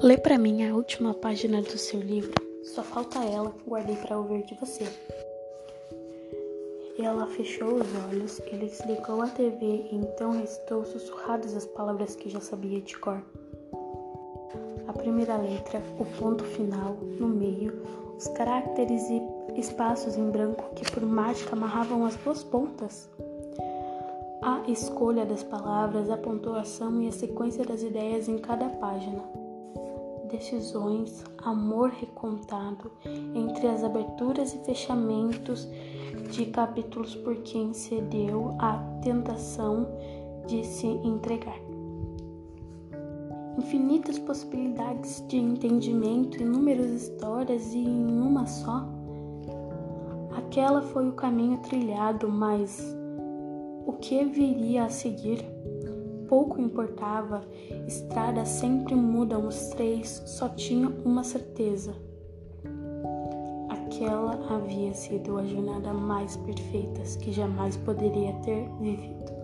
Lê para mim a última página do seu livro. Só falta ela, guardei para ouvir de você. Ela fechou os olhos, ele desligou a TV e então recitou sussurradas as palavras que já sabia de cor. A primeira letra, o ponto final, no meio, os caracteres e espaços em branco que por mágica amarravam as duas pontas. A escolha das palavras, a pontuação e a sequência das ideias em cada página decisões, amor recontado entre as aberturas e fechamentos de capítulos por quem cedeu à tentação de se entregar. Infinitas possibilidades de entendimento, inúmeras histórias e em uma só. Aquela foi o caminho trilhado, mas o que viria a seguir? Pouco importava, estradas sempre mudam, os três só tinham uma certeza. Aquela havia sido a jornada mais perfeita que jamais poderia ter vivido.